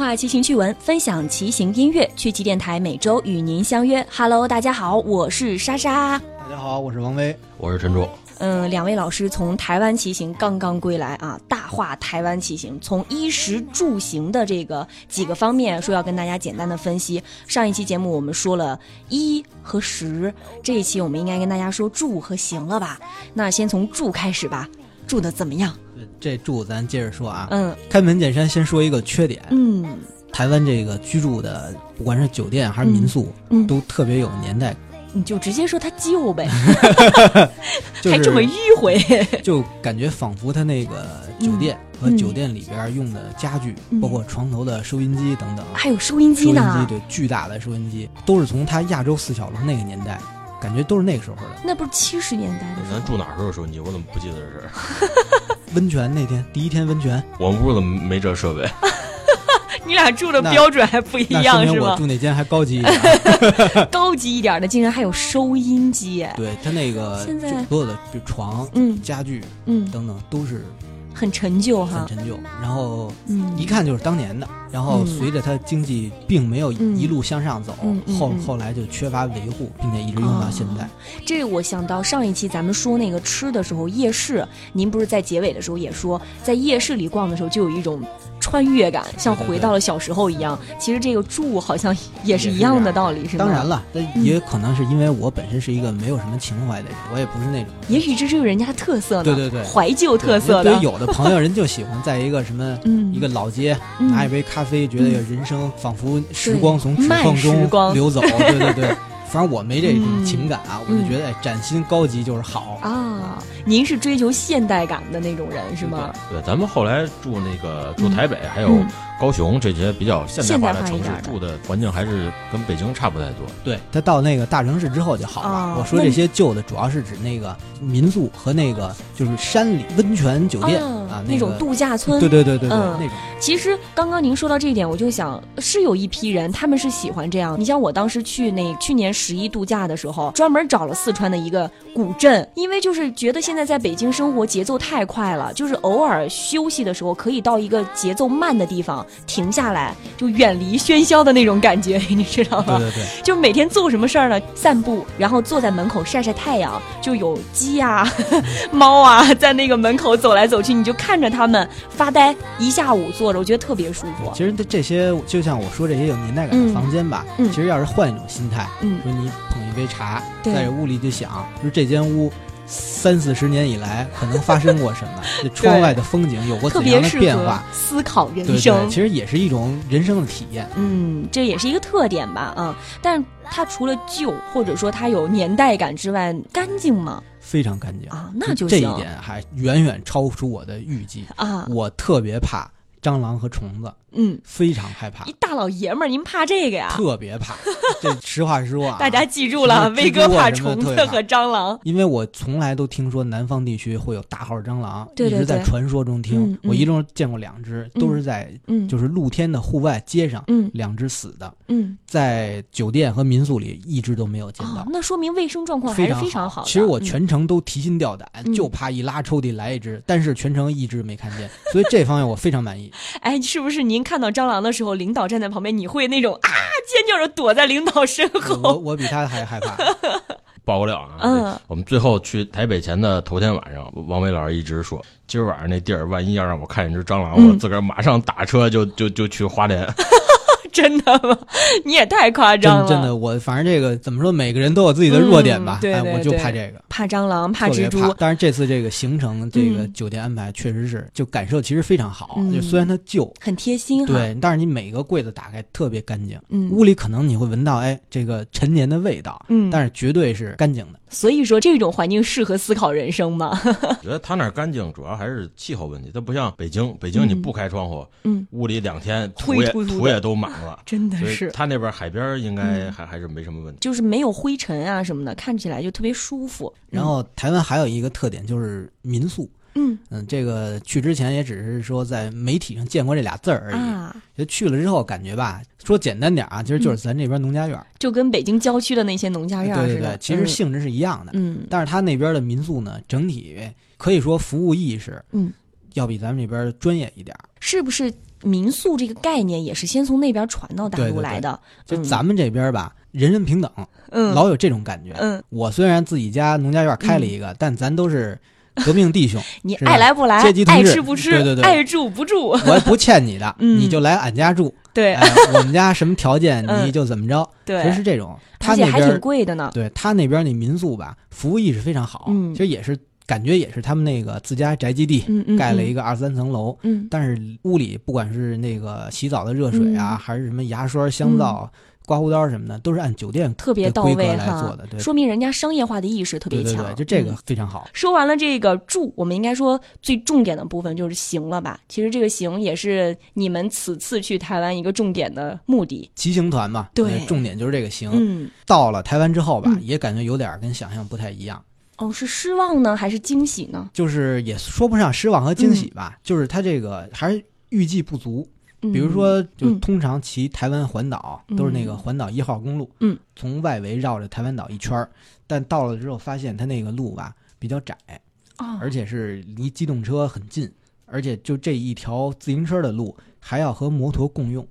化骑行趣闻，分享骑行音乐，趣骑电台每周与您相约。Hello，大家好，我是莎莎。大家好，我是王威。我是陈卓。嗯，两位老师从台湾骑行刚刚归来啊，大话台湾骑行，从衣食住行的这个几个方面说要跟大家简单的分析。上一期节目我们说了衣和食，这一期我们应该跟大家说住和行了吧？那先从住开始吧，住的怎么样？这住咱接着说啊，嗯开门见山，先说一个缺点。嗯台湾这个居住的，不管是酒店还是民宿，嗯，都特别有年代感，你就直接说它旧呗，就 是还这么迂回。就感觉仿佛它那个酒店和酒店里边用的家具，嗯包括床头的收音机等等，还有收音收音机对，巨大的收音机，都是从它亚洲四小龙那个年代，感觉都是那个时候的。那不是七十年代的时候咱住哪儿时候有收音机？我怎么不记得这事儿？温泉那天第一天温泉，我们屋怎么没这设备？你俩住的标准还不一样是吧我？住那间还高级一点。高级一点的竟然还有收音机，对他那个现在就所有的比如床、嗯家具嗯，等等都是很陈旧哈，很陈旧，然后嗯，一看就是当年的。然后嗯随着它经济并没有嗯一路向上走，后后来就缺乏维护，并且一直用到现在。这我想到上一期咱们说那个吃的时候，夜市，您不是在结尾的时候也说，在夜市里逛的时候就有一种穿越感，像回到了小时候一样。其实这个住好像也是一样的道理，是吗？当然，了，那嗯也可能是因为我本身是一个没有什么情怀的人，我也不是那种。也许这就是人家的特色呢，对对对怀旧特色的对，。有的朋友人就喜欢在一个什么 嗯一个老街嗯拿一杯咖啡，觉得人生仿佛时光从指缝中流走。对对对，反正我没这种嗯情感啊，我就觉得哎，崭新高级就是好。啊，您是追求现代感的那种人是吗？对，咱们后来住那个住台北，还有嗯高雄这些比较现代化的城市住的环境还是跟北京差不太多。对，他到那个大城市之后就好了。哦我说这些旧的，主要是指那个民宿和那个就是山里温泉酒店、啊啊，那种度假村。对对对对对，嗯那种其实刚刚您说到这一点，我就想是有一批人，他们是喜欢这样。你像我当时去那去年十一度假的时候，专门找了四川的一个古镇，因为就是觉得现在在北京生活节奏太快了，就是偶尔休息的时候可以到一个节奏慢的地方停下来，就远离喧嚣的那种感觉，你知道吗？对对对，就每天做什么事儿呢？散步，然后坐在门口晒晒太阳，就有鸡啊、猫啊 在那个门口走来走去，你就看着它们发呆，一下午坐着，我觉得特别舒服。其实这这些就像我说这些有年代感的房间吧，嗯嗯其实要是换一种心态，嗯说你捧一杯茶，在这屋里就想，说这间屋。三四十年以来，可能发生过什么？这窗外的风景有过怎样的变化？思考人生。对，其实也是一种人生的体验。嗯，这也是一个特点吧，嗯、但是它除了旧或者说它有年代感之外，干净吗？非常干净啊那就这一点还远远超出我的预计。啊，我特别怕蟑螂和虫子，嗯，非常害怕一，大老爷们儿，您怕这个呀？特别怕。这实话实说啊，大家记住了，威哥怕虫子和蟑螂。因为我从来都听说南方地区会有大号蟑螂，对对一直在传说中听。我一共见过两只，都是在嗯，就是露天的户外街上，嗯两只死的，嗯，在酒店和民宿里一只都没有见到。哦，那说明卫生状况还是非常好的。其实我嗯全程都提心吊胆，嗯就怕一拉抽屉来一只，但是全程一只没看见，所以这方面我非常满意。哎，是不是您看到蟑螂的时候，领导站在旁边，你会那种啊尖叫着躲在领导身我后？我比他还害怕。爆个料啊！嗯我们最后去台北前的头天晚上，王伟老师一直说，今儿晚上那地儿，万一要让我看见只蟑螂，嗯我自个儿马上打车就就就去花莲。真的吗？你也太夸张了。真真的，我反正这个怎么说，每个人都有自己的弱点吧。嗯对对哎，我就怕这个。怕蟑螂，怕蜘蛛。但是这次这个行程，这个嗯酒店安排确实是，就感受其实非常好。嗯就虽然它旧，很贴心哈。，对，但是你每个柜子打开特别干净，嗯屋里可能你会闻到哎这个陈年的味道，嗯，但是绝对是干净的。所以说这种环境适合思考人生吗。我觉得他那儿干净，主要还是气候问题。它不像北京，北京你不开窗户，嗯，屋里两天土也土也都满了。真的是，他那边海边应该嗯还还是没什么问题。就是没有灰尘啊什么的，看起来就特别舒服。然后台湾还有一个特点就是民宿，嗯嗯，这个去之前也只是说在媒体上见过这俩字儿而已。啊，就去了之后感觉吧，说简单点啊，其实就是咱这边农家院儿。就跟北京郊区的那些农家院似的。对对对，其实性质是一样的。嗯但是他那边的民宿呢，整体可以说服务意识，嗯，要比咱们这边专业一点。是不是民宿这个概念也是先从那边传到大陆来的。嗯就咱们这边吧，人人平等，嗯老有这种感觉。嗯，我虽然自己家农家院开了一个，但咱都是 革命弟兄，你爱来不来阶级，同爱志吃不吃，对对对爱住不住。我也不欠你的，嗯你就来俺家住。对、哎，我们家什么条件嗯你就怎么着，对，其实是这种。他而且还挺贵的呢。对他那边那民宿吧，服务意识非常好，嗯其实也是感觉也是他们那个自家宅基地盖了一个个二三层楼，嗯但是屋里不管是那个洗澡的热水啊，嗯还是什么牙刷、香皂、刮胡刀什么的，都是按酒店特别到位哈来做的，对，说明人家商业化的意识特别强。对对对，就这个嗯非常好。说完了这个住，我们应该说最重点的部分就是行了吧？其实这个行也是你们此次去台湾一个重点的目的。骑行团嘛，对呃重点就是这个行。嗯，到了台湾之后吧，嗯也感觉有点跟想象不太一样，哦，是失望呢，还是惊喜呢？就是也说不上失望和惊喜吧，就是它这个还是预计不足。嗯比如说，就嗯。通常骑台湾环岛、嗯都是那个环岛一号公路，嗯，从外围绕着台湾岛一圈儿，但到了之后发现它那个路吧比较窄，啊，而且是离机动车很近，而且就这一条自行车的路还要和摩托共用，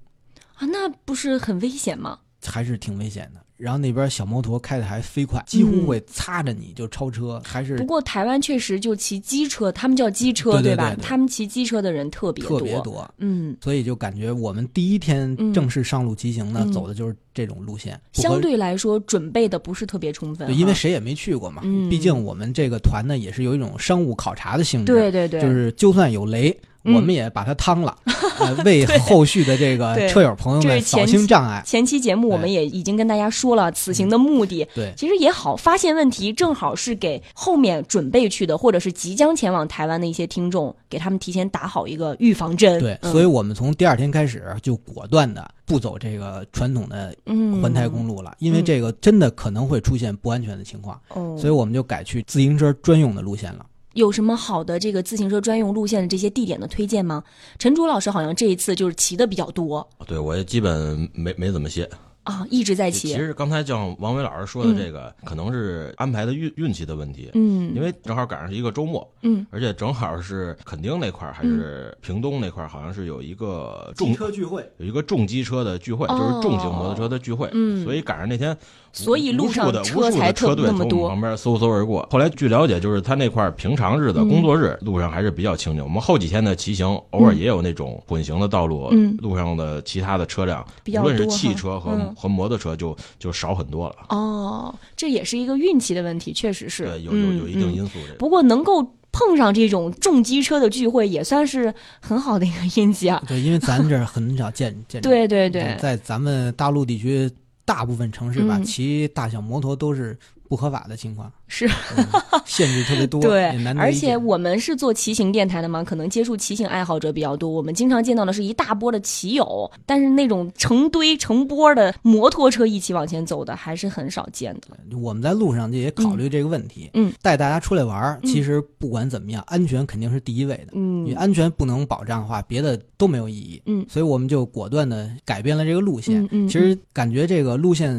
啊，那不是很危险吗？还是挺危险的。然后那边小摩托开的还飞快，几乎会擦着你就超车，还是嗯不过台湾确实就骑机车，他们叫机车吧？对对对对他们骑机车的人特别特别多。嗯，所以就感觉我们第一天嗯正式上路骑行呢，嗯走的就是这种路线，相对来说准备的不是特别充分，对，因为谁也没去过嘛。嗯毕竟我们这个团呢，也是有一种商务考察的性质。对对对，就是就算有雷，嗯我们也把它趟了，呃，为后续的这个对。车友朋友们扫清障碍。前期节目我们哎也已经跟大家说了此行的目的，对，其实也好，发现问题正好是给后面准备去的或者是即将前往台湾的一些听众，给他们提前打好一个预防针。对，嗯。所以我们从第二天开始就果断的不走这个传统的嗯，环台公路了，因为嗯这个真的可能会出现不安全的情况，哦，所以我们就改去自行车专用的路线了。有什么好的这个自行车专用路线的这些地点的推荐吗？陈竹老师好像这一次就是骑的比较多。对我也基本没没怎么歇。啊，一直在骑。其。实刚才像王伟老师说的这个，可能是安排的运运气的问题，嗯，因为正好赶上是一个周末，嗯。而且正好是垦丁那块儿还是屏东那块儿，好像是有一个重车聚会，有一个重机车的聚会，哦就是重型摩托车的聚会，嗯。所以赶上那天，所以路上的车才特的车队那么多旁边嗖嗖而过。后来据了解，就是他那块儿平常日的嗯工作日，路上还是比较清静。我们后几天的骑行，偶尔也有那种混行的道路，嗯路上的其他的车辆，比较无论是汽车和、嗯和摩托车就就少很多了。哦，这也是一个运气的问题，确实是。对，有有有一定因素。这个不过能够碰上这种重机车的聚会，也算是很好的一个运气啊。对，因为咱这儿很少见见。对对对，在咱们大陆地区，大部分城市吧，嗯。骑大小摩托都是不合法的情况，是嗯限制特别多，对而且我们是做骑行电台的嘛，可能接触骑行爱好者比较多。我们经常见到的是一大波的骑友，但是那种成堆成波的摩托车一起往前走的，还是很少见的。我们在路上就也考虑这个问题。嗯，带大家出来玩其实不管怎么样，安全肯定是第一位的。嗯你嗯安全不能保障的话，别的都没有意义。嗯所以我们就果断的改变了这个路线。其实感觉这个路线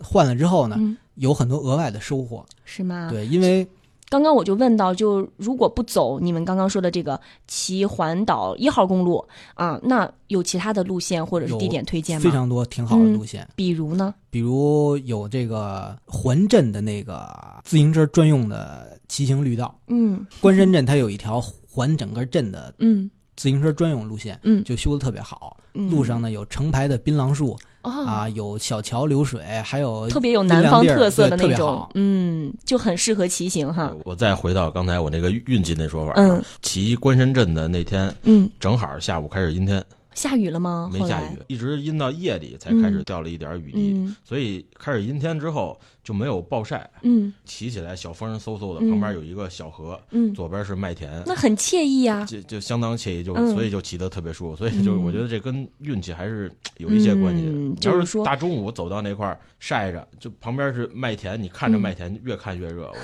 换了之后呢，嗯，有很多额外的收获。是吗？对，因为刚刚我就问到，就如果不走你们刚刚说的这个骑环岛一号公路啊，那有其他的路线或者是地点推荐吗？非常多挺好的嗯路线，比如呢？比如有这个环镇的那个自行车专用的骑行绿道，嗯关山镇它有一条环整个镇的嗯自行车专用路线，嗯，就修的特别好。嗯。路上呢有成排的槟榔树哦。啊，有小桥流水，还有特别有南方特色的那种，嗯，就很适合骑行哈。我再回到刚才我那个运气那说法，嗯，骑关山镇的那天嗯，正好下午开始阴天，下雨了吗？没下雨，一直阴到夜里才开始掉了一点雨滴，嗯所以开始阴天之后就没有暴晒，嗯骑起来小风嗖嗖的，嗯旁边有一个小河，嗯，左边是麦田，那很惬意啊。就就相当惬意，就、嗯所以就骑得特别舒服。所以就嗯我觉得这跟运气还是有一些关系的。嗯你要就是说大中午走到那块儿晒着，就旁边是麦田，你看着嗯麦田越看越热。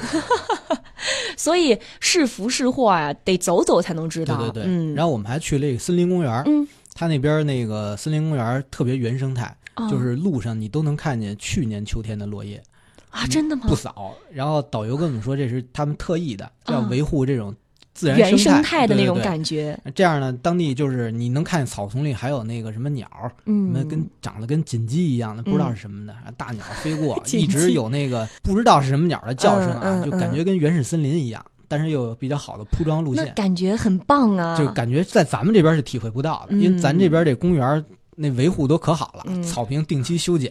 所以是福是祸啊，得走走才能知道。对对对。嗯，然后我们还去了一个森林公园，嗯，它那边那个森林公园特别原生态，哦。就是路上你都能看见去年秋天的落叶，啊，真的吗？不？扫。然后导游跟我们说，这是他们特意的，要啊维护这种自然原生态的那种对对对。感觉。这样呢，当地就是你能看见草丛里还有那个什么鸟儿，什么嗯，跟长得跟锦鸡一样的，不知道嗯是什么的，大鸟飞过，一直有那个不知道是什么鸟的叫声啊，嗯嗯。就感觉跟原始森林一样，但是又有比较好的铺装路那线，感觉很棒啊！就感觉在咱们这边是体会不到的，嗯因为咱这边这公园那维护都可好了，嗯草坪定期修剪，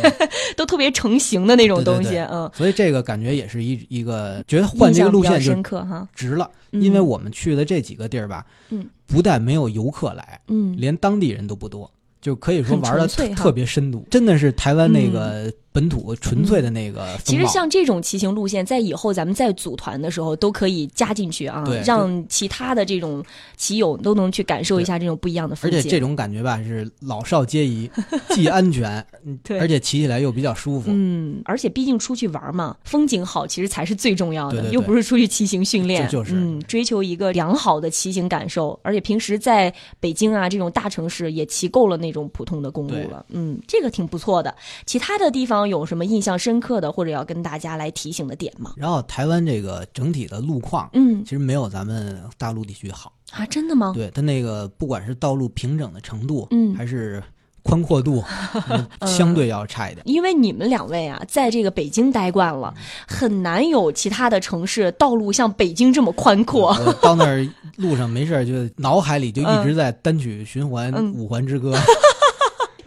都特别成型的那种东西，对对对嗯，所以这个感觉也是一一个觉得换印象比较这个路线就深刻哈。值了，嗯因为我们去的这几个地儿吧，嗯，不但没有游客来，嗯，连当地人都不多，就可以说玩的特别深度，真的是台湾那个本土纯粹的那个。其实像这种骑行路线，在以后咱们再组团的时候都可以加进去啊，让其他的这种骑友都能去感受一下这种不一样的风景。而且这种感觉吧，是老少皆宜，既安全，而且骑起来又比较舒服。嗯，而且毕竟出去玩嘛，风景好其实才是最重要的，对对对又不是出去骑行训练，就就是嗯，追求一个良好的骑行感受。而且平时在北京啊这种大城市也骑够了那种普通的公路了，嗯，这个挺不错的。其他的地方有什么印象深刻的或者要跟大家来提醒的点吗？然后台湾这个整体的路况，嗯其实没有咱们大陆地区好。啊，真的吗？对它那个不管是道路平整的程度，嗯还是宽阔度，嗯相对要差一点。因为你们两位啊，在这个北京待惯了，很难有其他的城市道路像北京这么宽阔。我 到那儿路上没事儿，就脑海里就一直在单曲循环嗯《五环之歌》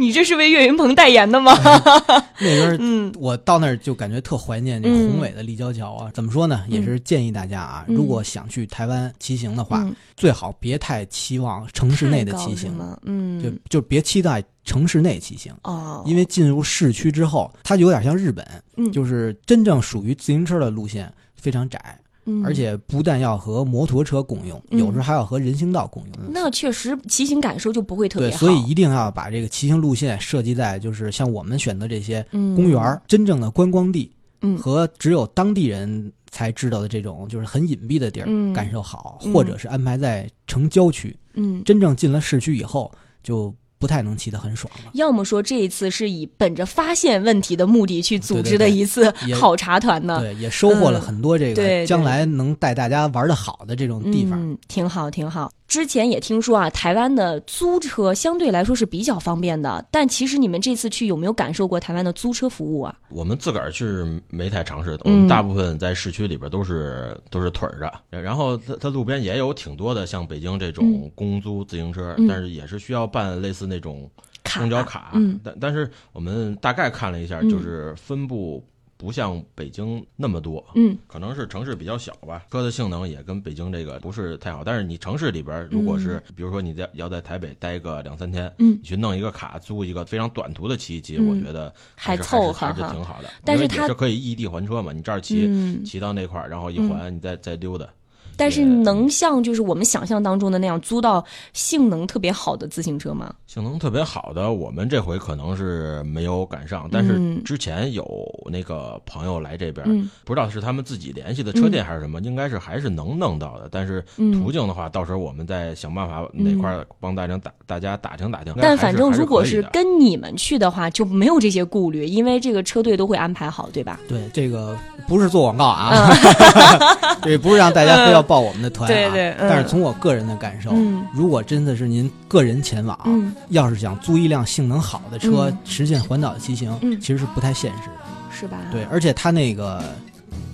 你这是为岳云鹏代言的吗？那边儿嗯我到那儿就感觉特怀念这嗯宏伟的立交桥啊！怎么说呢？也是建议大家啊，嗯如果想去台湾骑行的话，嗯最好别太期望城市内的骑行，嗯，就就别期待城市内骑行。哦，因为进入市区之后，它有点像日本，嗯就是真正属于自行车的路线非常窄，嗯。而且不但要和摩托车共用，嗯。有时候还要和人行道共用。那确实骑行感受就不会特别对，好。所以一定要把这个骑行路线设计在就是像我们选择这些嗯。公园儿、真正的观光地嗯。和只有当地人才知道的这种就是很隐蔽的地儿、嗯。感受好，嗯。或者是安排在城郊区。嗯，真正进了市区以后，就不太能骑得很爽了。要么说这一次是以本着发现问题的目的去组织的一次 考察团呢。对，也收获了嗯很多这个将来能带大家玩的好的这种地方。嗯，挺好，挺好。之前也听说啊，台湾的租车相对来说是比较方便的，但其实你们这次去有没有感受过台湾的租车服务啊？我们自个儿去没太尝试我们大部分在市区里边都是都是腿儿着，然后它它路边也有挺多的像北京这种公租自行车，嗯。但是也是需要办类似那种公交卡，嗯。但但是我们大概看了一下，嗯。就是分布不像北京那么多，嗯可能是城市比较小吧，车的性能也跟北京这个不是太好。但是你城市里边，如果是、比如说你在要在台北待个两三天，嗯你去弄一个卡，租一个非常短途的骑一骑，嗯我觉得还是凑合还是挺好的。但是它因为也是可以异地还车嘛，你这儿骑、嗯，骑到那块儿，然后一还，你再再溜达。但是能像就是我们想象当中的那样租到性能特别好的自行车吗？性能特别好的，我们这回可能是没有赶上，但是嗯之前有那个朋友来这边，嗯不知道是他们自己联系的车店还是什么，应该是还是能弄到的。但是嗯途径的话，到时候我们再想办法哪块儿帮大家打大家打听打听。但反正如果是跟你们去的话，就没有这些顾虑，因为这个车队都会安排好，对吧？对，这个不是做广告啊，嗯 这不是让大家非要报我们的团啊。对对嗯但是从我个人的感受，嗯如果真的是您个人前往，嗯要是想租一辆性能好的车，嗯实现环岛骑行，嗯其实是不太现实的。是吧？对，而且它那个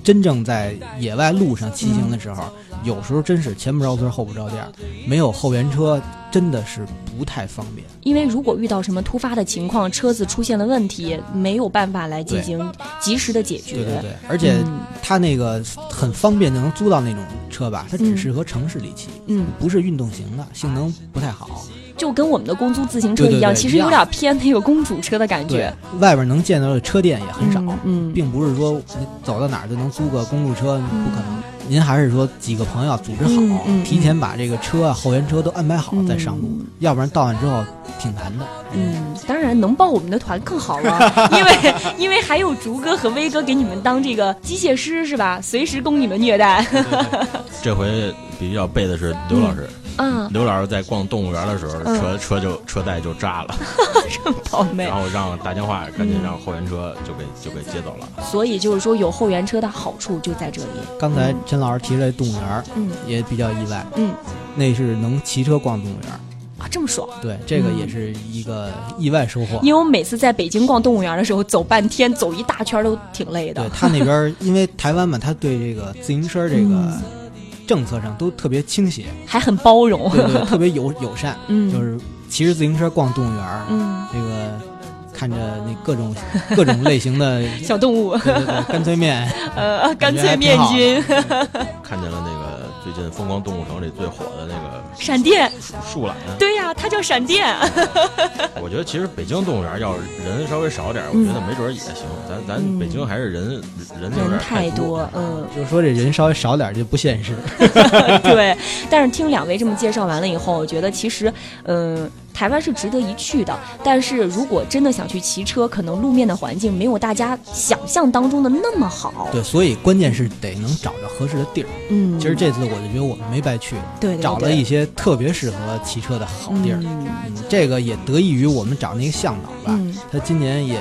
真正在野外路上骑行的时候，有时候真是前不着村后不着店，没有后援车，真的是不太方便。因为如果遇到什么突发的情况，车子出现了问题，没有办法来进行及时的解决。对对对，而且嗯它那个很方便就能租到那种车吧，它只嗯适合城市里骑，嗯，不是运动型的，性能不太好。就跟我们的公租自行车一样，其实有点偏那个公主车的感觉。，外边能见到的车店也很少，嗯嗯并不是说你走到哪儿就能租个公路车，不可能。您还是说几个朋友组织好，嗯嗯提前把这个车啊、后援车都安排好再上路，嗯要不然到那之后挺难的。嗯，当然能报我们的团更好了，因为因为还有竹哥和威哥给你们当这个机械师是吧？随时供你们虐待。这回比较背的是刘老师，啊，刘老师在逛动物园的时候，嗯车车就车带就炸了，这么倒霉然。后让打电话赶紧嗯让后援车就给就给接走了。所以就是说，有后援车的好处就在这里。刚才陈老师提这动物园，嗯也比较意外，嗯那是能骑车逛动物园，啊，这么爽。对，这个嗯也是一个意外收获。因为我每次在北京逛动物园的时候，走半天，走一大圈都挺累的对。他那边，因为台湾嘛，他对这个自行车这个嗯政策上都特别倾斜，还很包容。对对，特别友友善，嗯，就是骑着自行车逛动物园儿，嗯，这个看着那各种各种类型的，小动物，对对对，干脆面，呃，干脆面还挺好君、看见了那个最近《疯狂动物城》里最火的那个闪电，树懒，对呀、它叫闪电。我觉得其实北京动物园要是人稍微少点，我嗯觉得没准也行。咱咱嗯北京还是人人有人点太多。嗯，就是说这人稍微少点儿就不现实。对。但是听两位这么介绍完了以后，我觉得其实，嗯、台湾是值得一去的。但是如果真的想去骑车，可能路面的环境没有大家想象当中的那么好。对，所以关键是得能找着合适的地儿。嗯，其实这次我就觉得我们没白去，对对对找了一些特别适合骑车的好地儿。嗯嗯，这个也得益于我们找那个向导吧，嗯他今年也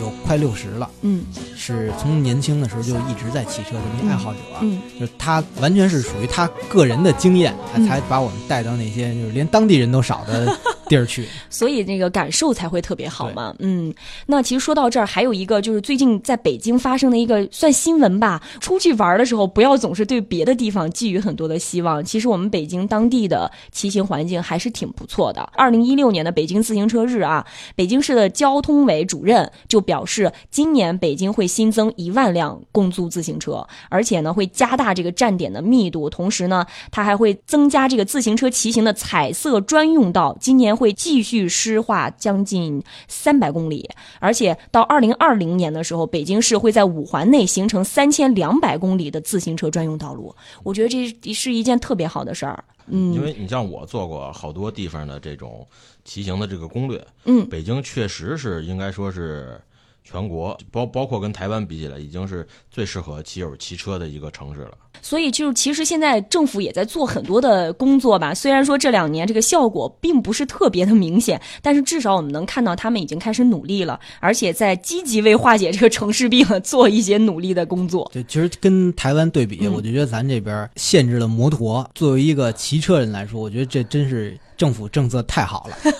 有快六十了，嗯是从年轻的时候就一直在骑车的那爱好者。嗯就是他完全是属于他个人的经验，才把我们带到那些就是连当地人都少的地儿去。所以那个感受才会特别好嘛。嗯，那其实说到这儿，还有一个就是最近在北京发生的一个算新闻吧。出去玩的时候，不要总是对别的地方寄予很多的希望。其实我们北京当地的骑行环境还是挺不错的。二零一六年的北京自行车日啊，北京市的交通委主任就表示，今年北京会新增一万辆公租自行车，而且呢会加大这个站点的密度，同时呢，它还会增加这个自行车骑行的彩色专用道，今年会继续湿化将近三百公里，而且到二零二零年的时候，北京市会在五环内形成三千两百公里的自行车专用道路。我觉得这是一件特别好的事儿。嗯，因为你像我做过好多地方的这种骑行的这个攻略，嗯北京确实是应该说是全国包包括跟台湾比起来，已经是最适合骑友骑车的一个城市了。所以就是其实现在政府也在做很多的工作吧。虽然说这两年这个效果并不是特别的明显，但是至少我们能看到他们已经开始努力了，而且在积极为化解这个城市病做一些努力的工作。对，其实跟台湾对比，嗯我就觉得咱这边限制了摩托。作为一个骑车人来说，我觉得这真是政府政策太好了。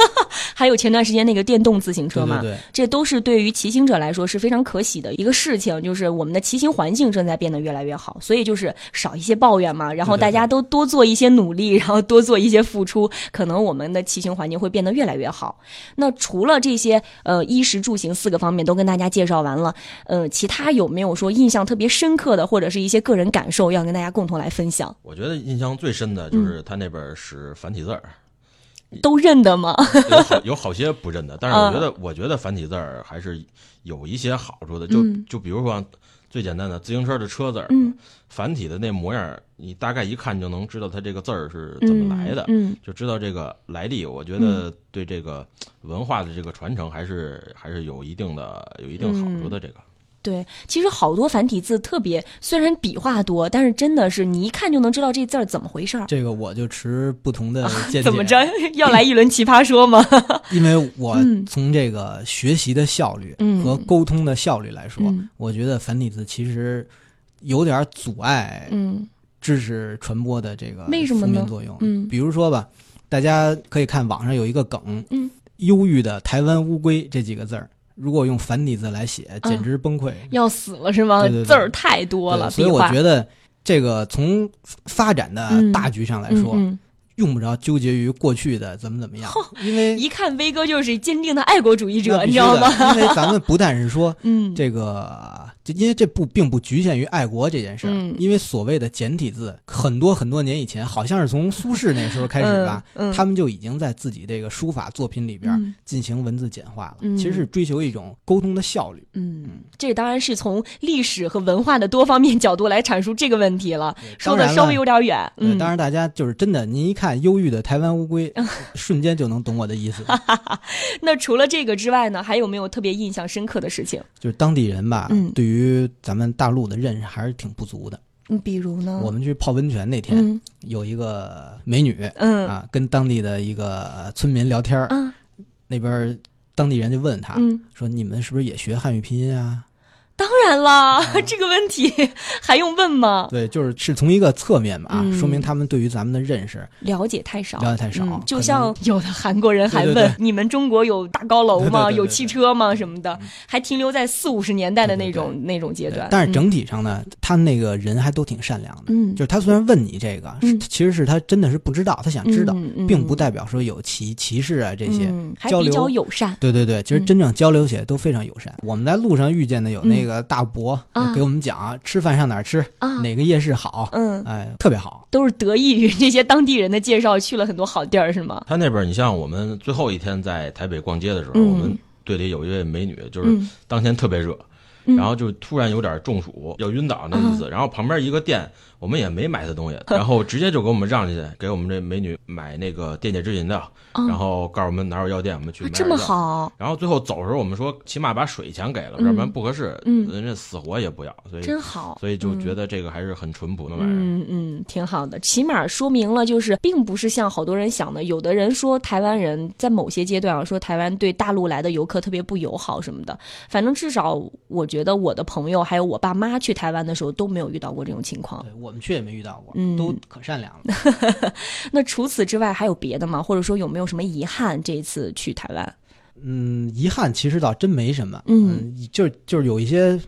还有前段时间那个电动自行车嘛，对对对，这都是对于骑行者来说是非常可喜的一个事情，就是我们的骑行环境正在变得越来越好，所以就是少一些抱怨嘛，然后大家都多做一些努力，然后多做一些付出，可能我们的骑行环境会变得越来越好。那除了这些呃衣食住行四个方面都跟大家介绍完了，呃，其他有没有说印象特别深刻的，或者是一些个人感受要跟大家共同来分享？我觉得印象最深的就是他那边使繁体字儿，都认得吗？有好有好些不认得，但是我觉嗯得我觉得繁体字儿还是有一些好处的。就嗯就比如说最简单的自行车的车字儿，嗯繁体的那模样儿，你大概一看就能知道它这个字儿是怎么来的。嗯就知道这个来历，我觉得对这个文化的这个传承还是还是有一定的有一定好处的。这个，对，其实好多繁体字特别，虽然笔画多，但是真的是你一看就能知道这字儿怎么回事儿。这个我就持不同的 见解。怎么着？要来一轮奇葩说吗？因为我嗯从这个学习的效率嗯和沟通的效率来说，嗯我觉得繁体字其实有点阻碍嗯知识传播的这个为什么呢负面作用。嗯比如说吧，大家可以看网上有一个梗，嗯，忧郁的台湾乌龟这几个字儿，如果用繁体字来写，嗯。简直崩溃。要死了是吗？对对对。字儿太多了，所以我觉得这个从发展的嗯。大局上来说，嗯用不着纠结于过去的怎么怎么样，因为嗯，一看威哥就是坚定的爱国主义者，你知道吗？因为咱们不但是说嗯，这个，这因为这不并不局限于爱国这件事儿，嗯因为所谓的简体字，很多很多年以前，好像是从苏轼那时候开始吧，嗯嗯他们就已经在自己这个书法作品里边嗯进行文字简化了，嗯其实是追求一种沟通的效率。嗯，这当然是从历史和文化的多方面角度来阐述这个问题了，说的稍微有点远。嗯，当然大家就是真的，您一看忧郁的台湾乌龟，瞬间就能懂我的意思。那除了这个之外呢，还有没有特别印象深刻的事情？就是当地人吧，嗯对于咱们大陆的认识还是挺不足的。嗯，比如呢？我们去泡温泉那天，嗯。有一个美女嗯。啊，跟当地的一个村民聊天儿，啊那边当地人就问他嗯，说：“你们是不是也学汉语拼音啊当然啦，这个问题 还用问？”吗？对，就是是从一个侧面吧，嗯说明他们对于咱们的认识了解太少，了解太少嗯就像有的韩国人还问对对对你们中国有大高楼吗？有汽车吗？什么的嗯，还停留在四五十年代的那种那种阶段。但是整体上呢，他那个人还都挺善良的。嗯，就是他虽然问你这个，嗯其实是他真的是不知道，他想知道，嗯嗯并不代表说有歧歧视啊这些。嗯还交流比较友善。对对对，其实嗯真正交流起来都非常友善。我们在路上遇见的有那个大伯、啊给我们讲吃饭上哪儿吃，啊哪个夜市好，嗯，哎，特别好。都是得益于这些当地人的介绍，去了很多好地儿，是吗？他那边，你像我们最后一天在台北逛街的时候，嗯我们队里有一位美女，就是嗯当天特别热，嗯然后就突然有点中暑，要晕倒那意思。然后旁边一个店，我们也没买他东西，然后直接就给我们让进去，给我们这美女买那个电解质饮料，哦然后告诉我们哪有药店，我们去买点这么。好，然后最后走的时候，我们说起码把水钱给了，嗯要不然不合适，嗯人家死活也不要，所以真好。所以就觉得这个还是很淳朴的玩意儿。嗯嗯，挺好的，起码说明了就是，并不是像好多人想的，有的人说台湾人在某些阶段啊，说台湾对大陆来的游客特别不友好什么的。反正至少我觉得我的朋友还有我爸妈去台湾的时候都没有遇到过这种情况。对我们去也没遇到过，嗯都可善良了。那除此之外还有别的吗？或者说有没有什么遗憾？这一次去台湾？嗯，遗憾其实倒真没什么，嗯就是就是有一些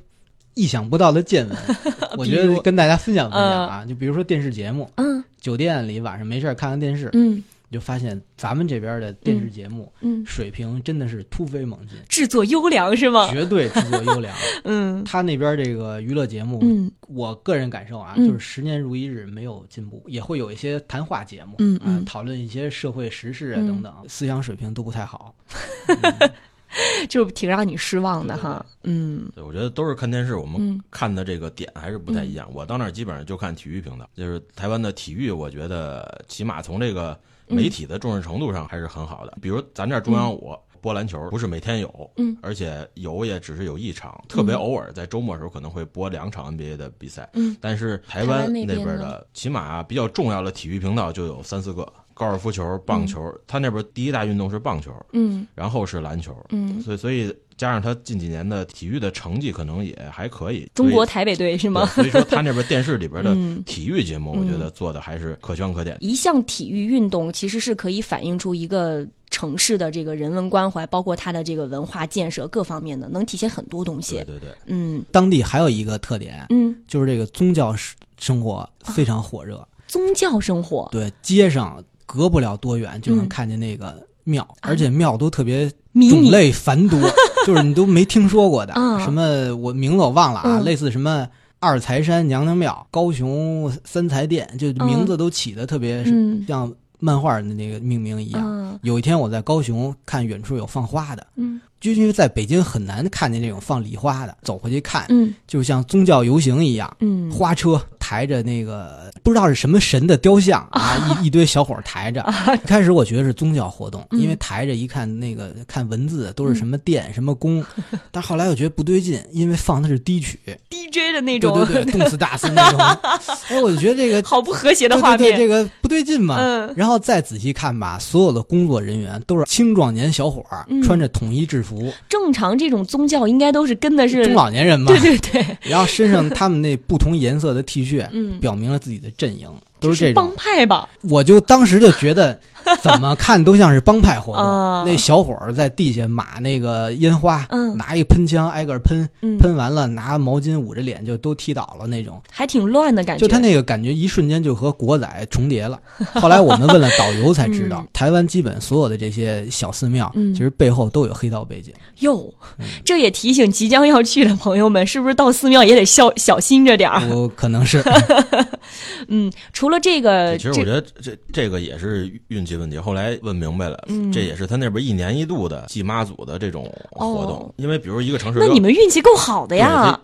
意想不到的见闻，我觉得跟大家分享分享啊。就比如说电视节目，嗯酒店里晚上没事儿看看电视，嗯就发现咱们这边的电视节目嗯，水平真的是突飞猛进，制作优良是吗？绝对制作优良。嗯他那边这个娱乐节目，嗯我个人感受啊，嗯就是十年如一日，没有进步，也会有一些谈话节目，啊嗯嗯讨论一些社会时事啊嗯等等，思想水平都不太好。就挺让你失望的哈。嗯对，我觉得都是看电视，我们嗯看的这个点还是不太一样。我到那儿基本上就看体育频道，就是台湾的体育，我觉得起码从这个媒体的重视程度上还是很好的。比如咱这儿中央五。播篮球不是每天有，嗯，而且有也只是有一场，特别偶尔在周末的时候可能会播两场 NBA 的比赛，嗯，但是台台湾湾那边的起码比较重要的体育频道就有三四个，高尔夫球、棒球，他那边第一大运动是棒球，嗯。然后是篮球，嗯，所以所以加上他近几年的体育的成绩可能也还可以，中国台北队是吗？对所以说他那边电视里边的 嗯。体育节目，我觉得做的还是可圈可点。一项体育运动其实是可以反映出一个城市的这个人文关怀，包括它的这个文化建设各方面的，能体现很多东西。对。对对，嗯。当地还有一个特点，嗯，就是这个宗教生生活非常火热，宗教生活，对，街上隔不了多远就能嗯。看见那个庙，而且庙都特别种类繁多，就是你都没听说过的，啊什么我名字我忘了啊，嗯。类似什么。二财山娘娘庙、高雄三财殿，就名字都起的特别嗯。像漫画的那个命名一样。嗯。有一天我在高雄看远处有放花的，嗯就因为在北京很难看见这种放礼花的，走回去看，嗯。就像宗教游行一样，嗯，花车抬着那个不知道是什么神的雕像啊，一一堆小伙儿抬着。一开始我觉得是宗教活动，嗯。因为抬着一看那个看文字都是什么殿什么宫，但后来我觉得不对劲，因为放的是低曲，DJ 的那种，对对对，动次大次那种。哎，我就觉得这个 好不和谐的对画面。对对，这个不对劲嘛。嗯。然后再仔细看吧，所有的工作人员都是青壮年小伙穿着统一制服，正常这种宗教应该都是跟的是中老年人嘛。对对对，然后身上他们那不同颜色的 T 恤，嗯表明了自己的阵营，都是这帮。派吧？我就当时就觉得，怎么看都像是帮派活动。啊那小伙儿在地下码那个烟花，嗯拿一喷枪挨个喷，嗯，喷完了拿毛巾捂着脸就都踢倒了那种。还挺乱的感觉。就他那个感觉，一瞬间就和国仔重叠了。后来我们问了导游才知道，嗯台湾基本所有的这些小寺庙，嗯其实背后都有黑道背景。哟，嗯这也提醒即将要去的朋友们，是不是到寺庙也得小小心着点儿？我可能是 嗯，除了这个，其实我觉得这这个也是运气问题。后来问明白了，嗯这也是他那边一年一度的祭妈祖的这种活动。哦因为比如一个城市那你们运气够好的呀。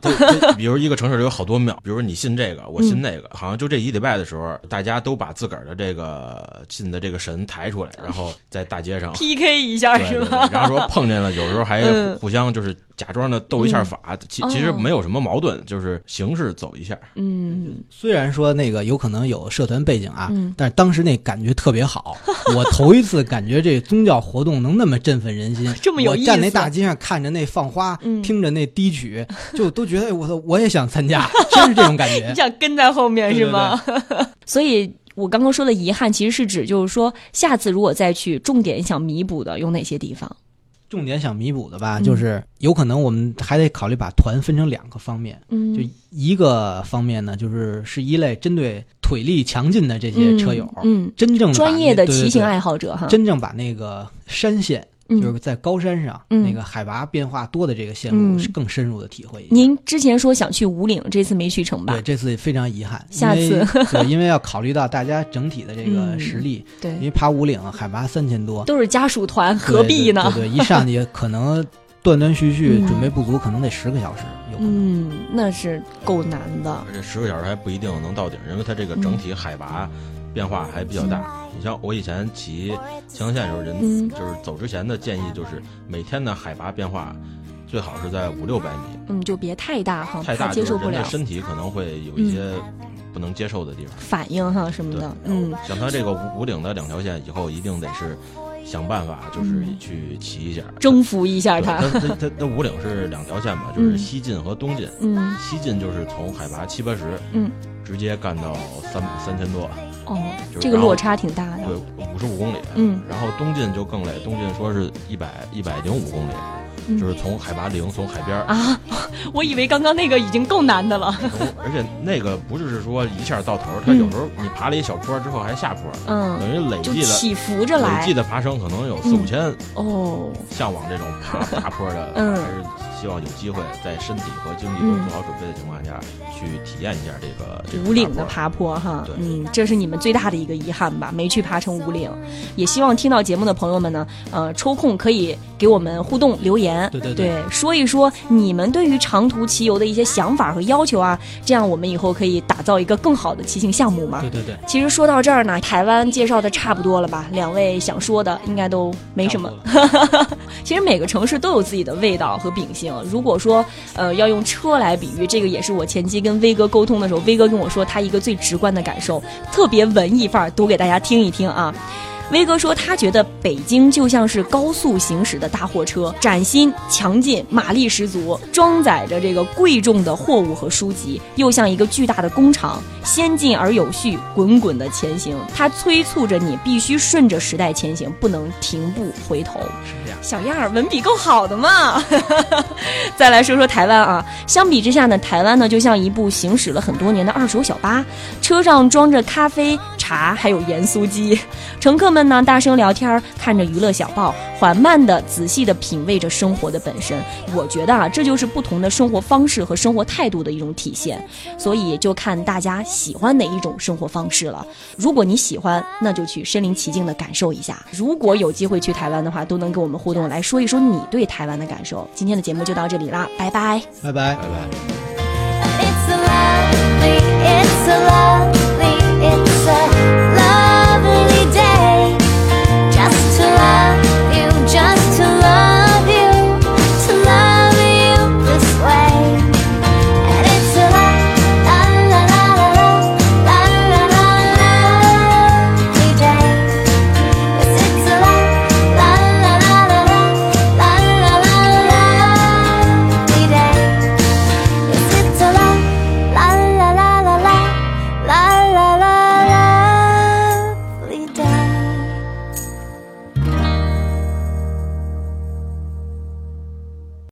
比如一个城市里有好多庙，比如你信这个，我信那个，好像就这一礼拜的时候，大家都把自个儿的这个信的这个神抬出来，然后在大街上 PK 一下是吧？然后说碰见了，有时候还 嗯互相就是假装的斗一下法，其其实哦没有什么矛盾，就是形式走一下。嗯，虽然说那个有可能有社团背景啊，嗯但是当时那感觉特别好。我头一次感觉这宗教活动能那么振奋人心，这么有意思我站那大街上看着那放花，嗯听着那低曲，就都觉得哎我操，我也想参加，真是这种感觉你。想跟在后面对是吗？所以。我刚刚说的遗憾，其实是指就是说，下次如果再去，重点想弥补的有哪些地方？重点想弥补的吧，嗯。就是有可能我们还得考虑把团分成两个方面，嗯，就一个方面呢，就是是一类针对腿力强劲的这些车友，嗯，嗯。真正专业的骑行爱好者哈，真正把那个山线，嗯就是在高山上、嗯那个海拔变化多的这个线路，嗯是更深入的体会一下。您之前说想去五岭，这次没去成吧对，？这次非常遗憾，下次对，因为要考虑到大家整体的这个嗯实力，因对，为爬五岭海拔三千多，都是家属团，何必呢？对对对，一上去可能断断续续，嗯准备不足，可能得十个小时，有可能。嗯，那是够难的。而且十个小时还不一定能到顶，因为它这个整体海拔变化还比较大。你像我以前骑强线的时候，人嗯就是走之前的建议就是每天的海拔变化最好是在五六百米，嗯，就别太大哈，太大接受不了身体可能会有一些不能接受的地方。反应哈什么的。，嗯，像它这个五五岭的两条线，以后一定得是想办法，就是嗯去骑一下。征服一下对它。它它它它五岭是两条线嘛，就是嗯西进和东进。嗯西进就是从海拔七八十，嗯，直接干到三三千多，哦，这个落差挺大的对的。，五十五公里。嗯然后东进就更累，东进说是一百一百零五公里，嗯就是从海拔零，从海边儿，啊，我以为刚刚那个已经够难的了。而且那个不是说一下到头，它嗯有时候你爬了一小坡之后还下坡，嗯，等于累计的起伏着来累计。的爬升可能有四嗯五千。哦，向往这种爬 爬坡的，嗯还是希望有机会在身体和经济都做好准备的情况下，去体验一下这个这个五岭的爬坡。哈对，嗯，这是你们最大的一个遗憾吧？没去爬成五岭，也希望听到节目的朋友们呢，呃，抽空可以给我们互动留言，对对对说一说你们对于长途骑游的一些想法和要求啊，这样我们以后可以打造一个更好的骑行项目嘛。对对对，其实说到这儿呢，台湾介绍的差不多了吧？两位想说的应该都没什么。差不多了。其实每个城市都有自己的味道和秉性。如果说呃要用车来比喻，这个也是我前期跟威哥沟通的时候，威哥跟我说他一个最直观的感受，特别文艺范儿，读给大家听一听啊。威哥说，他觉得北京就像是高速行驶的大货车，崭新、强劲、马力十足，装载着这个贵重的货物和书籍，又像一个巨大的工厂，先进而有序，滚滚的前行。它催促着你必须顺着时代前行，不能停步回头。是这样。小样儿，文笔够好的嘛！再来说说台湾啊，相比之下呢，台湾呢就像一部行驶了很多年的二手小巴，车上装着咖啡、茶，还有盐酥鸡，乘客们呢大声聊天，看着娱乐小报，缓慢的、仔细的品味着生活的本身。我觉得啊，这就是不同的生活方式和生活态度的一种体现。所以就看大家喜欢哪一种生活方式了。如果你喜欢，那就去身临其境的感受一下。如果有机会去台湾的话，都能跟我们互动，来说一说你对台湾的感受。今天的节目就到这里啦，拜拜。拜拜。拜拜。It's a lovely, it's a lovely love.